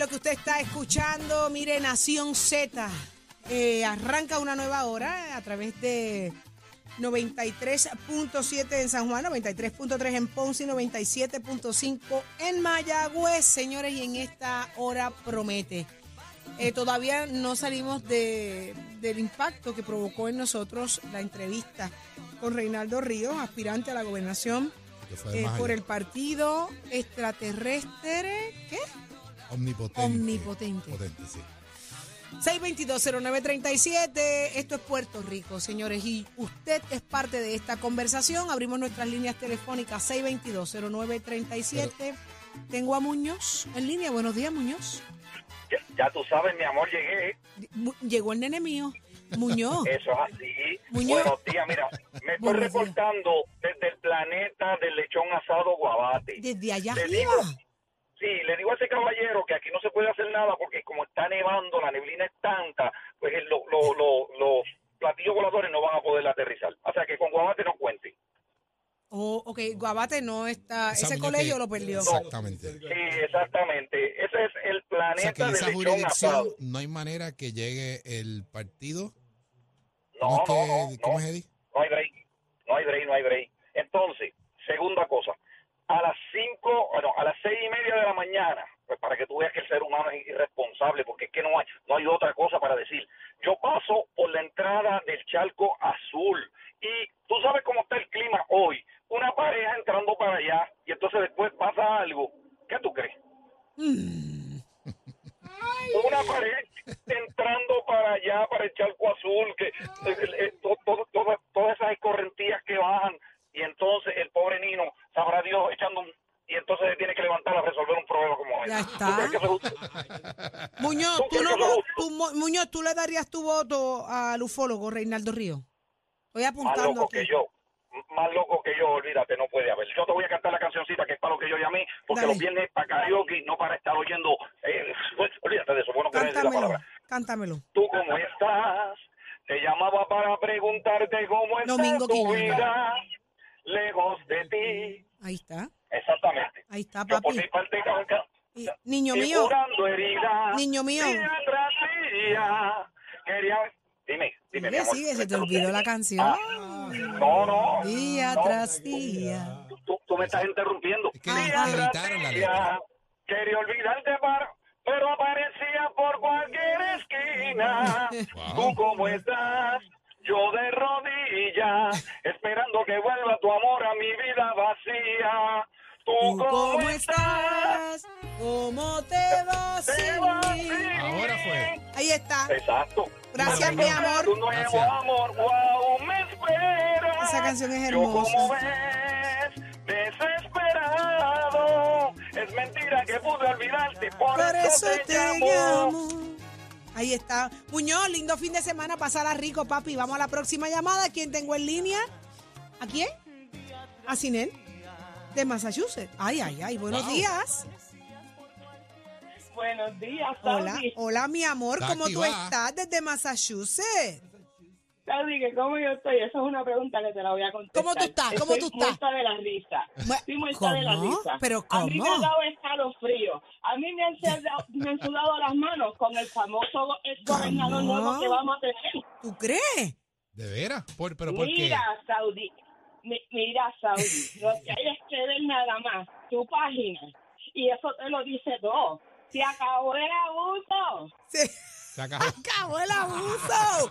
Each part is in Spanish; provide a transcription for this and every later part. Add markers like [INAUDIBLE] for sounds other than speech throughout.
lo que usted está escuchando. Mire, Nación Z eh, arranca una nueva hora a través de 93.7 en San Juan, 93.3 en Ponce y 97.5 en Mayagüez, señores, y en esta hora promete. Eh, todavía no salimos de, del impacto que provocó en nosotros la entrevista con Reinaldo Ríos, aspirante a la gobernación eh, por el partido extraterrestre. ¿Qué? Omnipotente. Omnipotente. Potente, sí. 6220937, esto es Puerto Rico, señores, y usted es parte de esta conversación. Abrimos nuestras líneas telefónicas 6220937. Tengo a Muñoz en línea. Buenos días, Muñoz. Ya, ya tú sabes, mi amor, llegué. Llegó el nene mío. Muñoz. [LAUGHS] Eso es así. Muñoz. Buenos días, mira, me estoy días. reportando desde el planeta del lechón asado Guabate. Desde allá arriba. digo, sí, le digo a ese caballero que aquí no se puede hacer nada porque como está nevando, la neblina es tanta, pues el- lo- lo- lo- los platillos voladores no van a poder aterrizar. O sea que con Guabate no cuente. Oh, ok, Guabate no está. Esa ese colegio lo perdió. Exactamente. Sí, exactamente. Ese es el O planeta sea que en esa jurisdicción no hay manera que llegue el partido. No, ¿Cómo es, no, no, ¿cómo no. es, Eddie? No hay break, no hay break, no hay break. Entonces, segunda cosa, a las cinco, bueno, a las seis y media de la mañana, pues para que tú veas que el ser humano es irresponsable, porque es que no hay, no hay otra cosa para decir. Yo paso por la entrada del charco azul y tú sabes cómo está el clima hoy. Una pareja entrando para allá y entonces después pasa algo. ¿Qué tú crees? Una pareja entrando para allá, para el charco azul, que eh, eh, to- to- to- todas esas escorrentías que bajan, y entonces el pobre Nino, sabrá Dios, echando un... Y entonces se tiene que levantar a resolver un problema como ese. Ya ¿Tú está. [LAUGHS] Muñoz, ¿Tú no, Muñoz, ¿tú le darías tu voto al ufólogo Reinaldo Río? Estoy Más apuntando loco aquí. que yo. Más loco que yo, olvídate, no puede haber. Yo te voy a cantar la cancioncita que es para lo que yo llamé, porque Dale. los viernes para karaoke, no para estar oyendo. eh, pues, olvídate de eso, bueno decir la Cántamelo, palabra. cántamelo. ¿Tú cómo estás? Te llamaba para preguntarte cómo está Domingo tu vida lejos de ti. Ahí está, Exactamente. ahí está, Yo por papi. mi parte Y- niño y mío, heridas. Niño mío. Día. Quería... Dime, dime, mi sigue, se te olvidó la canción. Ah, no, no. Día no. tras día. Tú, tú- me estás interrumpiendo. Es que Día tras día. letra. Quería olvidarte, para, pero aparecía por cualquier esquina. Wow. ¿Tú cómo estás? Yo de rodillas, esperando que vuelva tu amor a mi vida vacía. ¿Tú, ¿Tú cómo, cómo estás? ¿Cómo te vas sin mí? Ahora fue. Ahí está. Exacto. Gracias, mi amor. nuevo Gracias. amor, wow, me espera. Esa canción es Yo como hermosa. ves, desesperado. Es mentira que pude olvidarte, por, Por eso te llamo. llamo. Ahí está. Muñoz, lindo fin de semana. Pasará rico, papi. Vamos a la próxima llamada. ¿Quién tengo en línea? ¿A quién? ¿A Sinel? De Massachusetts. Ay, ay, ay. Buenos Wow. días. Buenos días, Hola, Saudi. hola, mi amor. Está ¿Cómo tú activada. estás desde Massachusetts? Saudi, que cómo yo estoy, eso es una pregunta que te la voy a contestar. ¿Cómo tú estás? ¿Cómo Estoy tú estás? muerta de la risa. Estoy muerta de la ¿Cómo? risa. ¿Pero A mí me cómo? han dado escalofrío. A mí me han, sudado, me han sudado las manos con el famoso gobernador ¿Cómo? nuevo que vamos a tener. ¿Tú crees? ¿De veras? ¿Por, ¿Pero por qué? Mira, Saudi. mi- mira, Saudi. Lo que hay [LAUGHS] es que ver nada más tu página. Y eso te lo dice todo. Se acabó el abuso. Se Se acabó. [LAUGHS] acabó el abuso.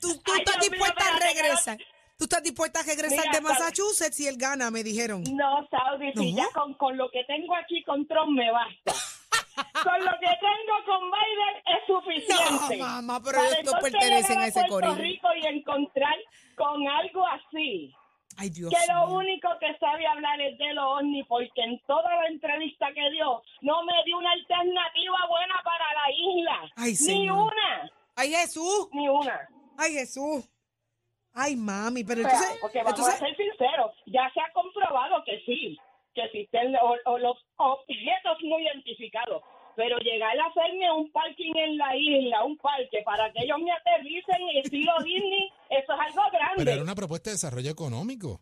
¿Tú, tú Ay, estás Dios mío, dispuesta a regresar? ¿Tú estás dispuesta a regresar Mira, de. Massachusetts si él gana? Me dijeron. No, Saudi, si ¿No? ya con, con lo que tengo aquí con Trump me basta. [LAUGHS] con lo que tengo con Biden es suficiente. No, mamá, pero Para ellos no entonces pertenecen a ese Puerto corillo. Rico y encontrar con algo así. Ay, Dios que lo único que sabe hablar es de lo OVNI, porque en toda la entrevista que dio, no me dio una alternativa buena para la isla. Ay, ni una, Ay, Jesús. ni una. Ay, Jesús. Ay, mami, pero Pero, entonces... porque vamos entonces a ser sinceros, ya se ha comprobado que sí, que existen o, o los objetos no identificados. Pero llegar a hacerme un parking en la isla, un parque, para que ellos me aterricen y estilo Disney, eso es algo grande. Pero era una propuesta de desarrollo económico.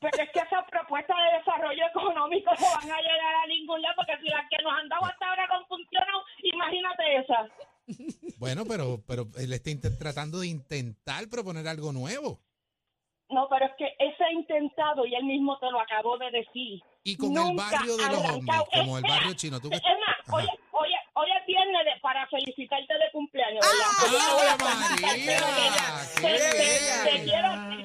Pero es que esas propuestas de desarrollo económico no van a llegar a ningún lado, porque si las que nos han dado hasta ahora con Punta esa. Bueno, pero, pero él está tratando de intentar proponer algo nuevo. No, pero es que ese ha intentado y él mismo te lo acabó de decir. Y con el barrio de los ovnis, como el barrio chino. ¿tú qué- Es más, hoy de- para felicitarte de cumpleaños. ¡Ah! Porque no voy a ¡Ave felicitar, María! pero mira, ¡Qué te- te- bella! te quiero-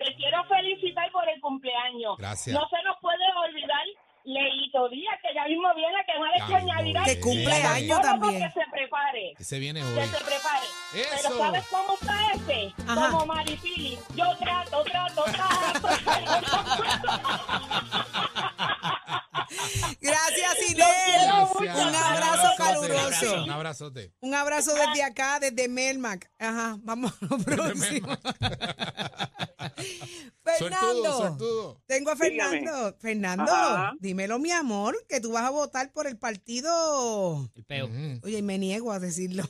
Te quiero felicitar por el cumpleaños. Gracias. No se nos puede olvidar Leito Díaz, que ya mismo viene, que no le hecho algo. Que cumple viene. años Solo también. Que se prepare. Ese viene Que hoy. se prepare. Eso. Pero ¿sabes cómo está ese? Ajá. Como Maripili. Yo trato, trato, trato. [LAUGHS] caluroso. Un abrazote. Un abrazo desde acá, desde Melmac. Ajá, vamos a lo próximo. [LAUGHS] Fernando. sortudo. Tengo a Dígame. Fernando. Fernando, Ajá. dímelo, mi amor, que tú vas a votar por el partido. El peo. Ujú, Oye, y me niego a decirlo.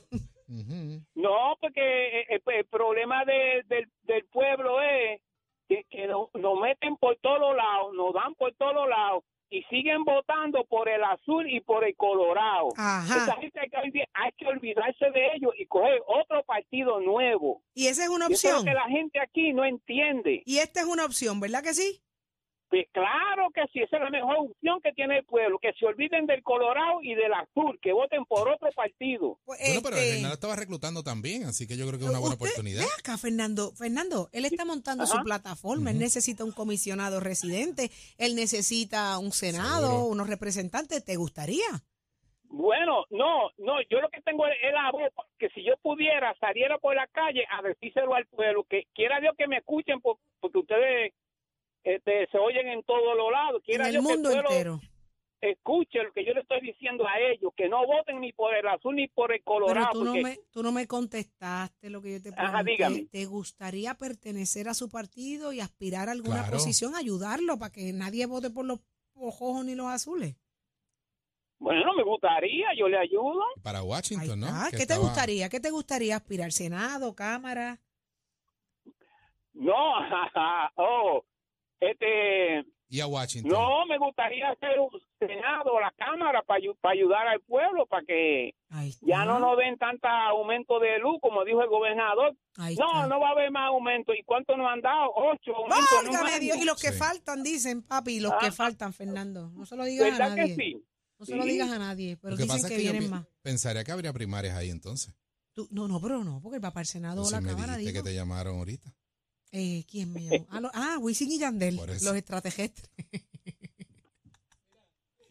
No, porque eh, eh, el problema de- del, del pueblo es que, que nos, nos meten por todos lados, nos dan por todos lados y siguen votando por el azul y por el colorado. Ajá. Esa gente hay que, hay que olvidarse de ellos y coger otro partido nuevo. Y esa es una Y eso es lo opción. que la gente aquí no entiende. Y esta es una opción, ¿verdad que sí? Pues claro que sí, esa es la mejor opción que tiene el pueblo, que se olviden del colorado y del azul, que voten por otro partido. Pues, Bueno, pero este, Fernando estaba reclutando también, así que yo creo que es una buena oportunidad. Ve acá, Fernando. Fernando, él está montando su plataforma. Él necesita un comisionado residente. Él necesita un senado, Seguro. unos representantes. ¿Te gustaría? Bueno, no, no, yo lo que tengo es la voz, que si yo pudiera, saliera por la calle a decírselo al pueblo, que quiera Dios que me escuchen, por- porque ustedes este, se oyen en todos los lados, En quiera que el mundo pueblo entero. escuche lo que yo le estoy diciendo a ellos, que no voten ni por el azul ni por el Pero colorado, tú no, me, tú no me contestaste lo que yo te Ajá, pregunté. dígame. ¿Te gustaría pertenecer a su partido y aspirar a alguna Claro. posición, ayudarlo para que nadie vote por los rojos ni los azules? bueno, me gustaría, yo le ayudo. Para Washington, ¿no? Que ¿Qué te estaba- gustaría? ¿Qué te gustaría aspirar? ¿Senado, Cámara? No, [LAUGHS] oh, este, Y a Washington. no, me gustaría hacer un senado, la cámara, para ayudar al pueblo, para que ya no nos den tanta aumento de luz, como dijo el gobernador. No, no va a haber más aumento. ¿Y cuánto nos han dado? Ocho aumentos. Dios. Y los que Sí. faltan, dicen, papi, los que Ah. faltan, Fernando. No se lo digas a ¿Verdad que nadie. sí? No se lo digas a nadie, pero Lo que dicen pasa que, es que yo vienen más. pensaría que habría primarias ahí entonces. Tú- no, no, pero no, porque va para el Senado o la Cámara, digo. que te llamaron ahorita. Eh, ¿Quién me llamó? [LAUGHS] Ah, lo- ah, Wisin y Yandel, los extraterrestres.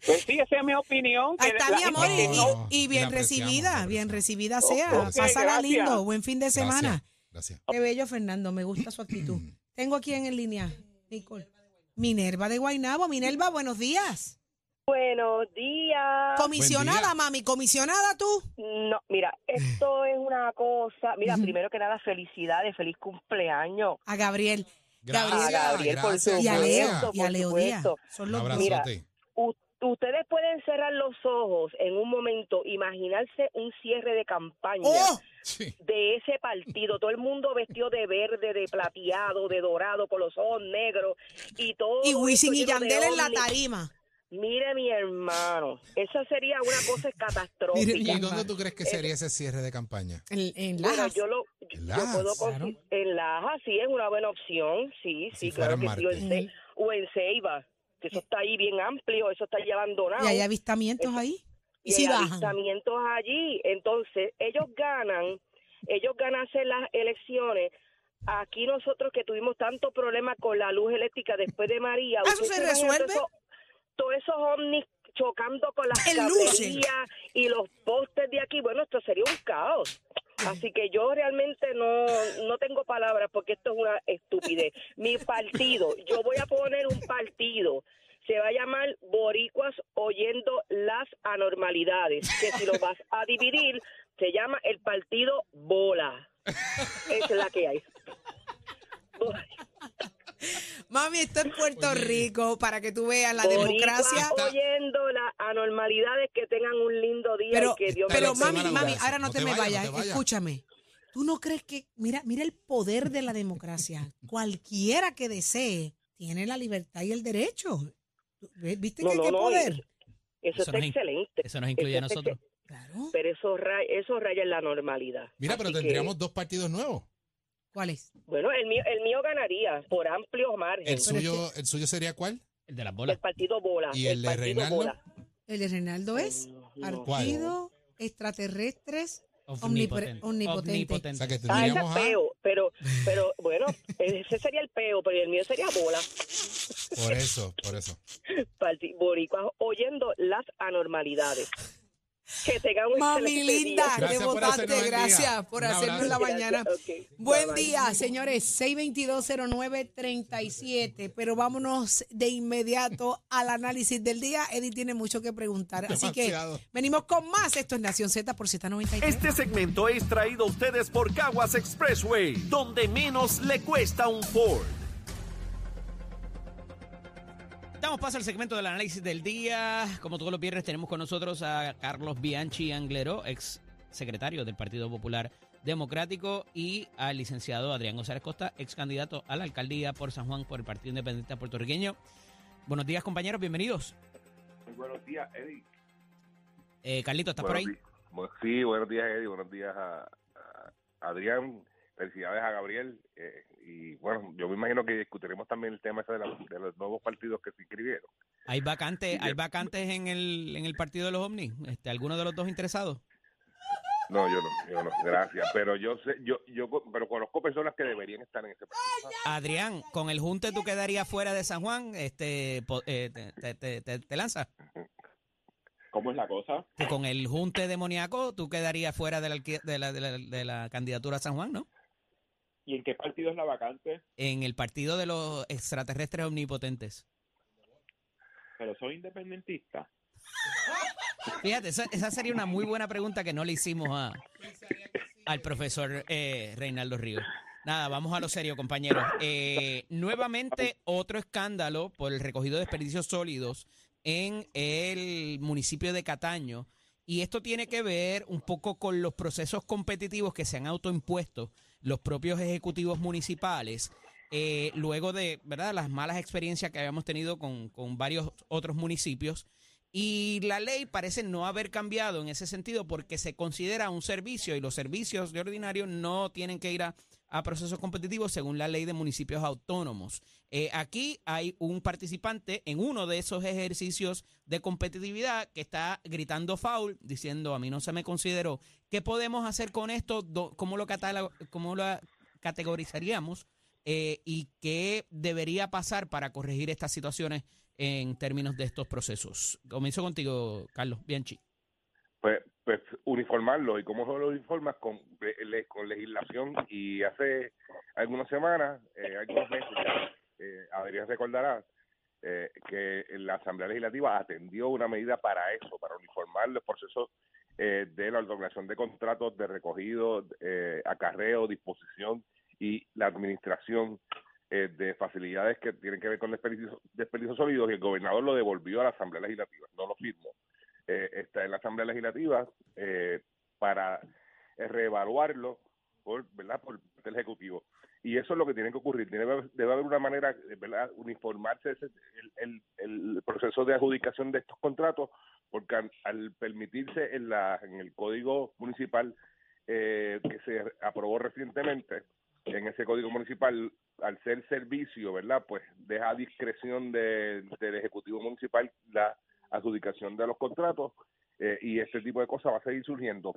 Pues sí, esa es mi opinión. que Ahí está mi amor, y, no- bien recibida, bien recibida sea. Pásala gracias. lindo, buen fin de semana. Gracias. Qué bello, Fernando, me gusta su actitud. [CLEARS THROAT] Tengo aquí en línea, Nicole. Minerva de Guainabo. Minerva, buenos días. Buenos días. Comisionada, día. mami, comisionada tú. No, mira, esto es una cosa. Mira, primero que nada, felicidades, feliz cumpleaños. A Gabriel. Gracias. A Gabriel, por gracias, Y a Leo, y a por Leo Díaz. supuesto. Son los. U- ustedes pueden cerrar los ojos en un momento, imaginarse un cierre de campaña ¡Oh! Sí. de ese partido. Todo el mundo vestido de verde, de plateado, de dorado, con los ojos negros y todo. Y Wisin y Yandel en la ovni. tarima. Mire, mi hermano, eso sería una cosa [LAUGHS] catastrófica. ¿Y dónde tú crees que sería ese cierre de campaña? En, en Bueno, Lajas. yo lo En yo puedo Lajas, consi- claro. en Laja sí es una buena opción, sí, Si sí, claro que en sí, o en, Marte. Ce- o en Ceiba, que eso está ahí bien amplio, eso está ahí abandonado. Y hay avistamientos ahí. Y y si hay bajan. avistamientos allí, entonces ellos ganan, ellos ganan hacer las elecciones. Aquí nosotros que tuvimos tanto problema con la luz eléctrica después de María, Ah, ¿Eso ¿ustedes se resuelve? eso- Todos esos ovnis chocando con las cablerías y los postes de aquí, bueno, esto sería un caos. Así que yo realmente no, no tengo palabras porque esto es una estupidez. Mi partido, yo voy a poner un partido, se va a llamar Boricuas Oyendo las Anormalidades, que si lo vas a dividir, se llama el partido Bola. Esa es la que hay. [LAUGHS] Mami, esto es Puerto Oye. Rico para que tú veas la Boricuas democracia. oyendo las anormalidades, que tengan un lindo día Pero, y que Dios pero mami, mami, ahora no, te, me vayas, no te vayas. escúchame. ¿Tú no crees que, mira, mira el poder de la democracia? [LAUGHS] Cualquiera que desee tiene la libertad y el derecho. ¿Viste No, que no, qué no, poder? Eso, Eso está excelente. Eso nos incluye a Eso nosotros. Claro. pero eso, ra- eso raya en la normalidad. Mira, pero que, tendríamos dos partidos nuevos. ¿Cuál es? bueno, el mío, el mío ganaría por amplio margen. El suyo, el suyo sería cuál? El de las El bolas. partido bola. ¿Y el de partido Reinaldo? bola. El de Reinaldo es No. partido extraterrestres Omnipotente. omnipotente. O sea, que Ah, ese es a... peo, pero, pero bueno, ese sería el peo, pero el mío sería bola. Por eso, por eso. Boricuas oyendo las anormalidades. Que un Mami día. linda, que Gracias por votaste. día. Gracias por hacernos la mañana. Buen Bye, bye. día, señores. 6220937. Pero vámonos de inmediato al análisis del día. Eddie tiene mucho que preguntar. Así que venimos con más. Esto es Nación Z por Z93. Este segmento es traído a ustedes por Caguas Expressway, donde menos le cuesta un Ford. Damos paso al segmento del análisis del día. Como todos los viernes tenemos con nosotros a Carlos Bianchi Anglero, ex secretario del Partido Popular Democrático, y al licenciado Adrián González Costa, ex candidato a la alcaldía por San Juan por el Partido Independiente Puertorriqueño. Buenos días, compañeros, bienvenidos. Muy buenos días, Eddie. Eh, Carlito, ¿estás por ahí? Sí, buenos días, Eddie. Buenos días a, a Adrián. Felicidades a Gabriel. eh, y bueno, yo me imagino que discutiremos también el tema ese de, la- de los nuevos partidos que se inscribieron. Hay vacantes, hay vacantes en el, en el partido de los ovnis. Este, ¿Alguno de los dos interesados? No, yo no, yo no, gracias. Pero yo sé, yo, yo, pero conozco personas que deberían estar en ese partido. Adrián, con el junte tú quedarías fuera de San Juan, este, eh, te, te, te- te- lanzas. ¿Cómo es la cosa? Que con el junte demoníaco tú quedarías fuera de la, de la, de la, de la candidatura a San Juan, ¿no? ¿Y en qué partido es la vacante? En el partido de los extraterrestres omnipotentes. Pero son independentistas. [LAUGHS] Fíjate, esa, esa sería una muy buena pregunta que no le hicimos a, al profesor eh, Reinaldo Ríos. Nada, vamos a lo serio, compañeros. Eh, nuevamente otro escándalo por el recogido de desperdicios sólidos en el municipio de Cataño. Y esto tiene que ver un poco con los procesos competitivos que se han autoimpuesto los propios ejecutivos municipales, eh, luego de ¿verdad? las malas experiencias que habíamos tenido con, con varios otros municipios. Y la ley parece no haber cambiado en ese sentido porque se considera un servicio y los servicios de ordinario no tienen que ir a, a procesos competitivos según la ley de municipios autónomos. Eh, aquí hay un participante en uno de esos ejercicios de competitividad que está gritando foul, diciendo a mí no se me consideró. ¿Qué podemos hacer con esto? ¿Cómo lo, cómo lo categorizaríamos? Eh, ¿Y qué debería pasar para corregir estas situaciones en términos de estos procesos? Comienzo contigo, Carlos Bianchi. Pues, pues uniformarlo. ¿Y cómo lo uniformas? Con, con legislación. Y hace algunas semanas, eh, algunos meses, eh, Adrián recordará eh, que la Asamblea Legislativa atendió una medida para eso, para uniformar los procesos eh, de la otorgación de contratos de recogido, eh, acarreo, disposición y la administración eh, de facilidades que tienen que ver con desperdicios, desperdicios sólidos y el gobernador lo devolvió a la Asamblea Legislativa, no lo firmó. Eh, está en la Asamblea Legislativa eh, para reevaluarlo por, ¿verdad? por el Ejecutivo. Y eso es lo que tiene que ocurrir. Debe, debe haber una manera, ¿verdad? Uniformarse ese- el, el, el proceso de adjudicación de estos contratos, porque al, al permitirse en, la, en el Código Municipal eh, que se aprobó recientemente, en ese Código Municipal, al ser servicio, ¿verdad? Pues deja a discreción de- del Ejecutivo Municipal la adjudicación de los contratos eh, y este tipo de cosas va a seguir surgiendo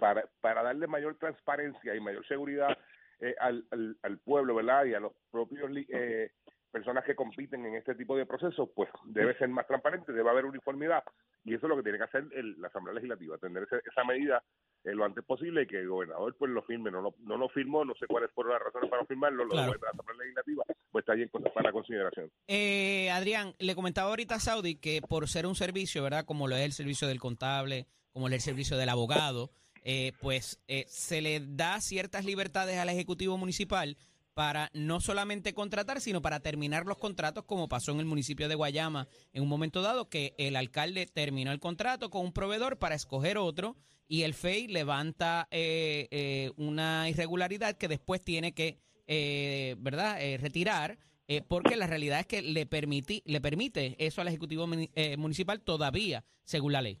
para, para darle mayor transparencia y mayor seguridad eh, al, al, pueblo, ¿verdad? Y a los propios eh, personas que compiten en este tipo de procesos, pues debe ser más transparente, debe haber uniformidad y eso es lo que tiene que hacer el- la Asamblea Legislativa, tener ese- esa medida eh, lo antes posible y que el gobernador pues lo firme, no lo, no lo firmó, no sé cuáles fueron las razones para firmarlo, lo Claro. a la Asamblea Legislativa, pues está bien con- para consideración. Eh, Adrián, le comentaba ahorita a Saudi que por ser un servicio, ¿verdad? Como lo es el servicio del contable, como lo es el servicio del abogado, eh, pues eh, se le da ciertas libertades al Ejecutivo Municipal para no solamente contratar, sino para terminar los contratos, como pasó en el municipio de Guayama en un momento dado, que el alcalde terminó el contrato con un proveedor para escoger otro y el FEI levanta eh, eh, una irregularidad que después tiene que, eh, ¿verdad?, Eh, retirar. eh, porque la realidad es que le, permiti- le permite eso al Ejecutivo muni- Municipal todavía, según la ley.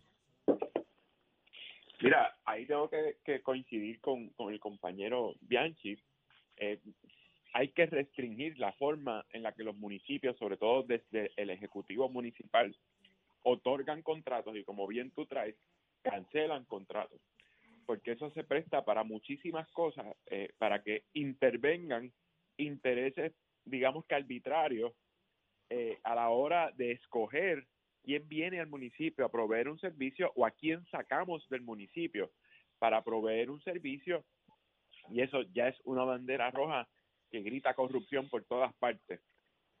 Mira, ahí tengo que, que coincidir con, con el compañero Bianchi. Eh, hay que restringir la forma en la que los municipios, sobre todo desde el Ejecutivo Municipal, otorgan contratos y como bien tú traes, cancelan contratos. Porque eso se presta para muchísimas cosas, eh, para que intervengan intereses, digamos que arbitrarios, eh, a la hora de escoger quién viene al municipio a proveer un servicio o a quién sacamos del municipio para proveer un servicio. Y eso ya es una bandera roja que grita corrupción por todas partes.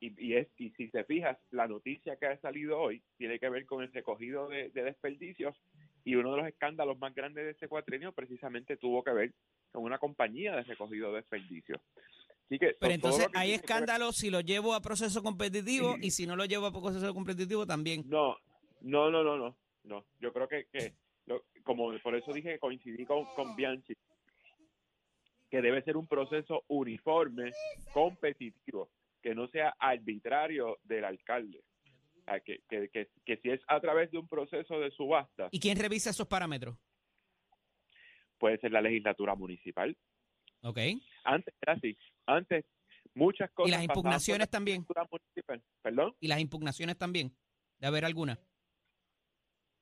Y, y, es, y si te fijas, la noticia que ha salido hoy tiene que ver con el recogido de, de desperdicios y uno de los escándalos más grandes de este cuatrenio precisamente tuvo que ver con una compañía de recogido de desperdicios. Así que, Pero entonces que hay escándalos si lo llevo a proceso competitivo y si no lo llevo a proceso competitivo también. No, no, no, no, no, no. Yo creo que, que lo- como por eso dije que coincidí con, con Bianchi, que debe ser un proceso uniforme, competitivo, que no sea arbitrario del alcalde. Sea, que, que, que, que si es a través de un proceso de subasta, ¿Y quién revisa esos parámetros? puede ser la legislatura municipal. Ok. Antes era así. Antes muchas cosas. ¿Y las impugnaciones también? ¿Perdón? ¿Y las impugnaciones también? ¿De haber alguna?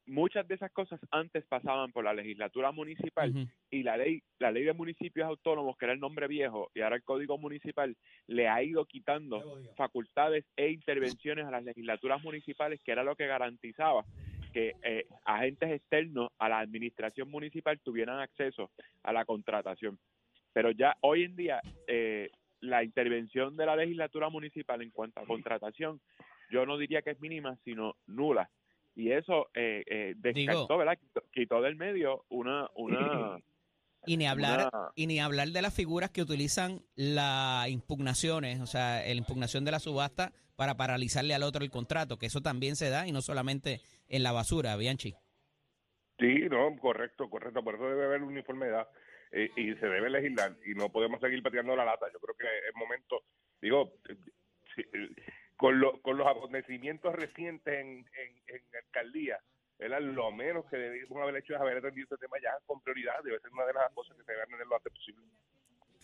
Muchas de esas cosas antes pasaban por la legislatura municipal y la ley la ley de municipios autónomos que era el nombre viejo y ahora el código municipal le ha ido quitando facultades e intervenciones a las legislaturas municipales que era lo que garantizaba que eh, agentes externos a la administración municipal tuvieran acceso a la contratación. Pero ya hoy en día eh, la intervención de la legislatura municipal en cuanto a contratación yo no diría que es mínima sino nula y eso eh, eh, descartó, Digo- ¿verdad? Quitó, quitó del medio una una [CLEARS THROAT] Y ni hablar, Una- y ni hablar de las figuras que utilizan las impugnaciones, o sea, la impugnación de la subasta para paralizarle al otro el contrato, que eso también se da y no solamente en la basura, Bianchi. Sí, no, correcto, correcto. Por eso debe haber uniformidad eh, y se debe legislar y no podemos seguir pateando la lata. Yo creo que es momento, digo, con, lo- con los acontecimientos recientes en, en, en alcaldía, era lo menos que debíamos haber hecho es haber atendido este tema ya con prioridad. Debe ser una de las cosas que se deben tener lo antes posible.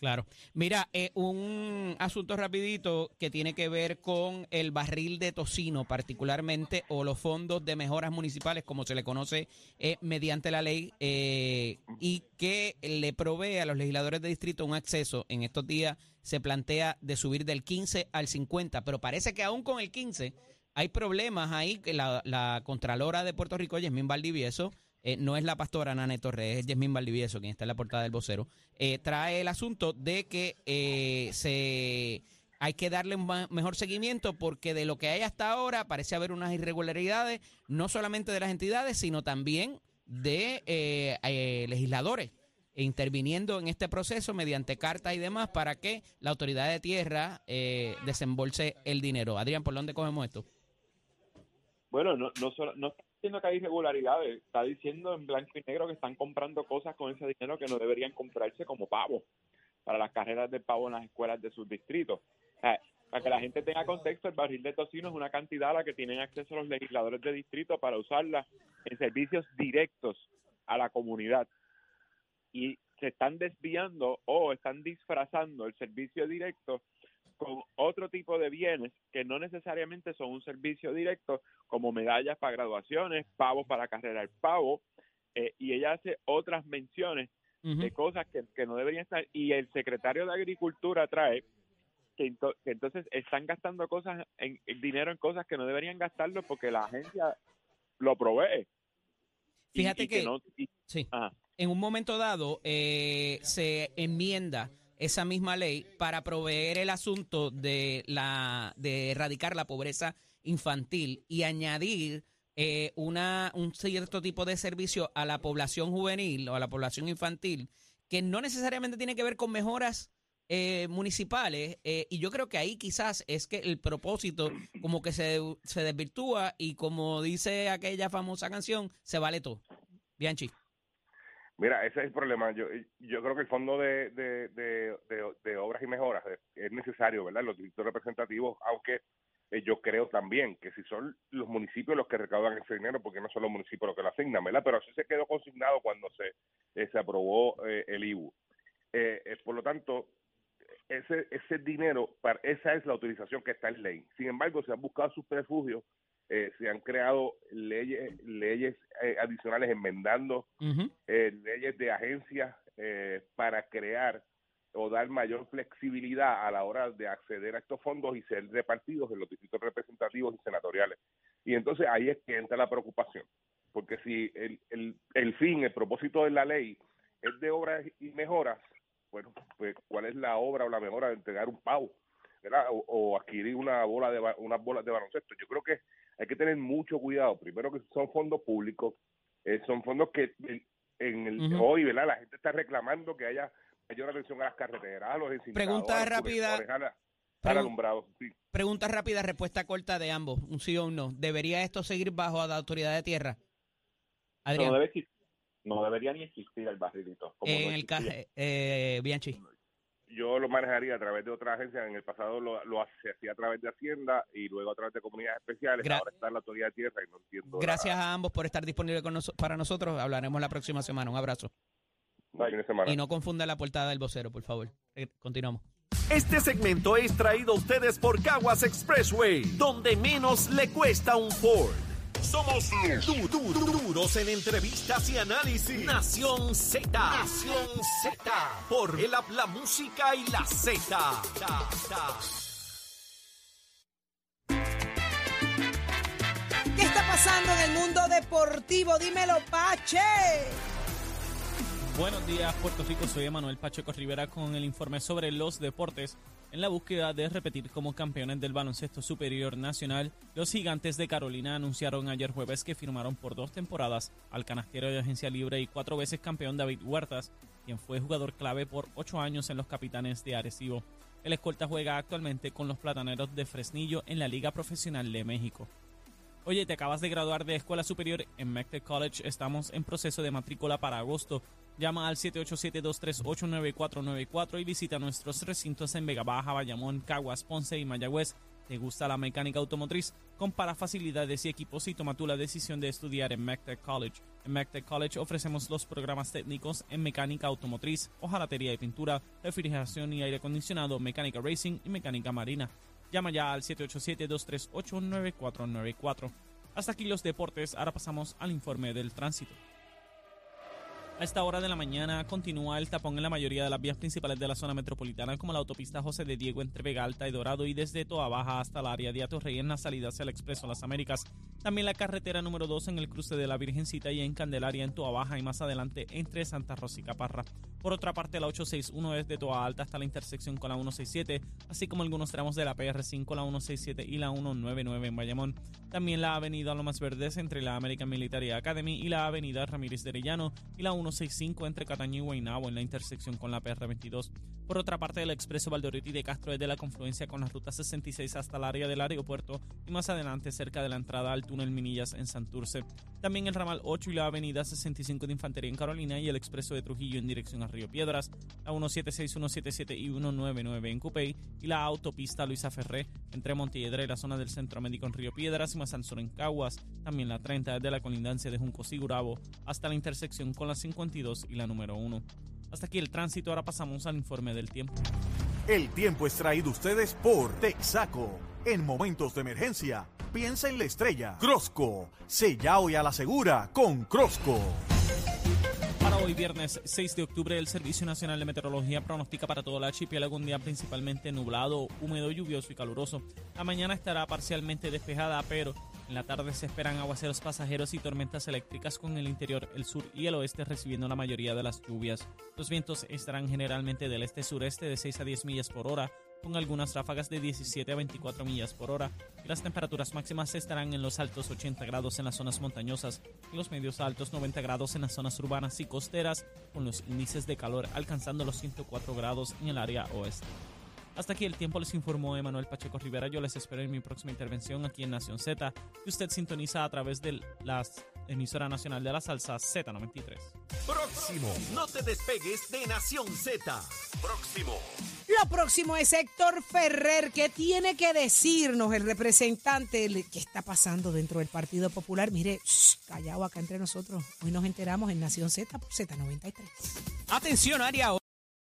Claro. Mira, eh, un asunto rapidito que tiene que ver con el barril de tocino particularmente o los fondos de mejoras municipales como se le conoce eh, mediante la ley eh, y que le provee a los legisladores de distrito un acceso. En estos días se plantea de subir del 15 al 50, pero parece que aún con el 15 hay problemas ahí la, la Contralora de Puerto Rico, Yasmín Valdivieso, eh, no es la pastora Nane Torres, es Yasmín Valdivieso, quien está en la portada del vocero, eh, trae el asunto de que eh, se hay que darle un mejor seguimiento porque de lo que hay hasta ahora parece haber unas irregularidades, no solamente de las entidades, sino también de legisladores interviniendo en este proceso mediante cartas y demás para que la autoridad de tierra desembolse el dinero. Adrián, ¿por dónde cogemos esto? Bueno, no, no, solo- no diciendo que hay irregularidades, está diciendo en blanco y negro que están comprando cosas con ese dinero que no deberían comprarse como pavo para las carreras de pavo en las escuelas de sus distritos. Para que la gente tenga contexto, el barril de tocino es una cantidad a la que tienen acceso los legisladores de distrito para usarla en servicios directos a la comunidad. Y se están desviando o están disfrazando el servicio directo con otro tipo de bienes que no necesariamente son un servicio directo, como medallas para graduaciones, pavos para carrera al pavo, eh, y ella hace otras menciones de cosas que, que no deberían estar, y el secretario de Agricultura trae que, ento- que entonces están gastando cosas en, en dinero en cosas que no deberían gastarlo porque la agencia lo provee. Fíjate y que- no- y- Sí. ajá. En un momento dado eh, se enmienda esa misma ley para proveer el asunto de la de erradicar la pobreza infantil y añadir eh, una un cierto tipo de servicio a la población juvenil o a la población infantil que no necesariamente tiene que ver con mejoras eh, municipales eh, y yo creo que ahí quizás es que el propósito como que se, se desvirtúa y como dice aquella famosa canción se vale todo. Bianchi. Mira, ese es el problema. Yo, yo creo que el fondo de, de, de, de- de obras y mejoras es necesario, ¿verdad? Los distritos representativos, aunque eh, yo creo también que si son los municipios los que recaudan ese dinero, porque no son los municipios los que lo asignan, ¿verdad? Pero así se quedó consignado cuando se, eh, se aprobó eh, el IBU. Eh, por lo tanto, ese, ese dinero, para, esa es la utilización que está en ley. Sin embargo, se han buscado sus refugios, eh, se han creado leyes, leyes eh, adicionales enmendando eh, leyes de agencias eh, para crear o dar mayor flexibilidad a la hora de acceder a estos fondos y ser repartidos en los distritos representativos y senatoriales. Y entonces ahí es que entra la preocupación, porque si el, el, el fin, el propósito de la ley es de obras y mejoras, bueno, pues ¿cuál es la obra o la mejora de entregar un pavo? ¿verdad? O, o adquirir una bola de unas bolas de baloncesto. Yo creo que hay que tener mucho cuidado. Primero que son fondos públicos, eh, son fondos que en, en el, hoy, ¿verdad? La gente está reclamando que haya mayor atención a las carreteras, a los Pregunta rápida. al, al Pregun- alumbrado. Sí. Pregunta rápida, respuesta corta de ambos, un sí o un no. ¿Debería esto seguir bajo la autoridad de tierra? Adrián, No, debe existir- no debería ni existir el barrilito. como no en el caso, eh, Bianchi. Yo lo manejaría a través de otra agencia. En el pasado lo, lo hacía a través de Hacienda y luego a través de comunidades especiales. Gra- Ahora está en la autoridad de tierra y no entiendo. Gracias a ambos por estar disponibles con noso- para nosotros. Hablaremos la próxima semana. Un abrazo. Semana. Y no confunda la portada del vocero, por favor. Eh, Continuamos. Este segmento es traído a ustedes por Caguas Expressway, donde menos le cuesta un Ford. Somos du- du- du- duros en entrevistas y análisis. Nación Z. Nación Z. Por el app, la música y la Z. ¿Qué está pasando en el mundo deportivo? Dímelo, Pache. Buenos días, Puerto Rico. Soy Emanuel Pacheco Rivera con el informe sobre los deportes. En la búsqueda de repetir como campeones del baloncesto superior nacional, los gigantes de Carolina anunciaron ayer jueves que firmaron por dos temporadas al canastero de agencia libre y cuatro veces campeón David Huertas, quien fue jugador clave por ocho años en los capitanes de Arecibo. El escolta juega actualmente con los plataneros de Fresnillo en la Liga Profesional de México. Oye, te acabas de graduar de escuela superior en MECTEC College. Estamos en proceso de matrícula para agosto. Llama al 787-238-9494 y visita nuestros recintos en Vega Baja, Bayamón, Caguas, Ponce y Mayagüez. ¿Te gusta la mecánica automotriz? Compara facilidades y equipos y toma tú la decisión de estudiar en MECTEC College. En MECTEC College ofrecemos los programas técnicos en mecánica automotriz, hojalatería y pintura, refrigeración y aire acondicionado, mecánica racing y mecánica marina. Llama ya al 787-238-9494. Hasta aquí los deportes, ahora pasamos al informe del tránsito. A esta hora de la mañana continúa el tapón en la mayoría de las vías principales de la zona metropolitana, como la autopista José de Diego entre Vega Alta y Dorado y desde Toa Baja hasta el área de Atorrey en la salida hacia el Expreso Las Américas. También la carretera número 2 en el cruce de la Virgencita y en Candelaria en Toa Baja y más adelante entre Santa Rosa y Caparra. Por otra parte, la 861 es de Toa Alta hasta la intersección con la 167, así como algunos tramos de la PR5, la 167 y la 199 en Bayamón. También la avenida Lomas Verdes entre la American Military Academy y la avenida Ramírez de Arellano y la 165 entre Cataño y Guaynabo en la intersección con la PR22. Por otra parte, el expreso Valdoriotti de Castro es de la confluencia con la ruta 66 hasta el área del aeropuerto y más adelante cerca de la entrada al túnel Minillas en Santurce. También el ramal 8 y la avenida 65 de Infantería en Carolina y el expreso de Trujillo en dirección a Río Piedras, la 176, 177 y 199 en Cupey y la autopista Luisa Ferré entre Montiedra y la zona del Centro Médico en Río Piedras y Mazansor en Caguas, también la 30 desde la colindancia de Juncos y Gurabo hasta la intersección con la 52 y la número 1. Hasta aquí el tránsito, ahora pasamos al informe del tiempo. El tiempo es traído ustedes por Texaco. En momentos de emergencia, piensa en la estrella. Crosco, sella hoy a la segura con Crosco. Para hoy viernes 6 de octubre el Servicio Nacional de Meteorología pronostica para todo el archipiélago un día principalmente nublado, húmedo, lluvioso y caluroso. La mañana estará parcialmente despejada, pero en la tarde se esperan aguaceros pasajeros y tormentas eléctricas con el interior, el sur y el oeste recibiendo la mayoría de las lluvias. Los vientos estarán generalmente del este-sureste de 6 a 10 millas por hora, con algunas ráfagas de 17 a 24 millas por hora. Y las temperaturas máximas estarán en los altos 80 grados en las zonas montañosas y los medios altos 90 grados en las zonas urbanas y costeras, con los índices de calor alcanzando los 104 grados en el área oeste. Hasta aquí el tiempo les informó Emanuel Pacheco Rivera. Yo les espero en mi próxima intervención aquí en Nación Z, que usted sintoniza a través de las emisora nacional de la salsa Z93. Próximo, no te despegues de Nación Z. Próximo. Lo próximo es Héctor Ferrer, que tiene que decirnos el representante qué está pasando dentro del Partido Popular. Mire, shh, callado acá entre nosotros. Hoy nos enteramos en Nación Z por Z93. Atención, área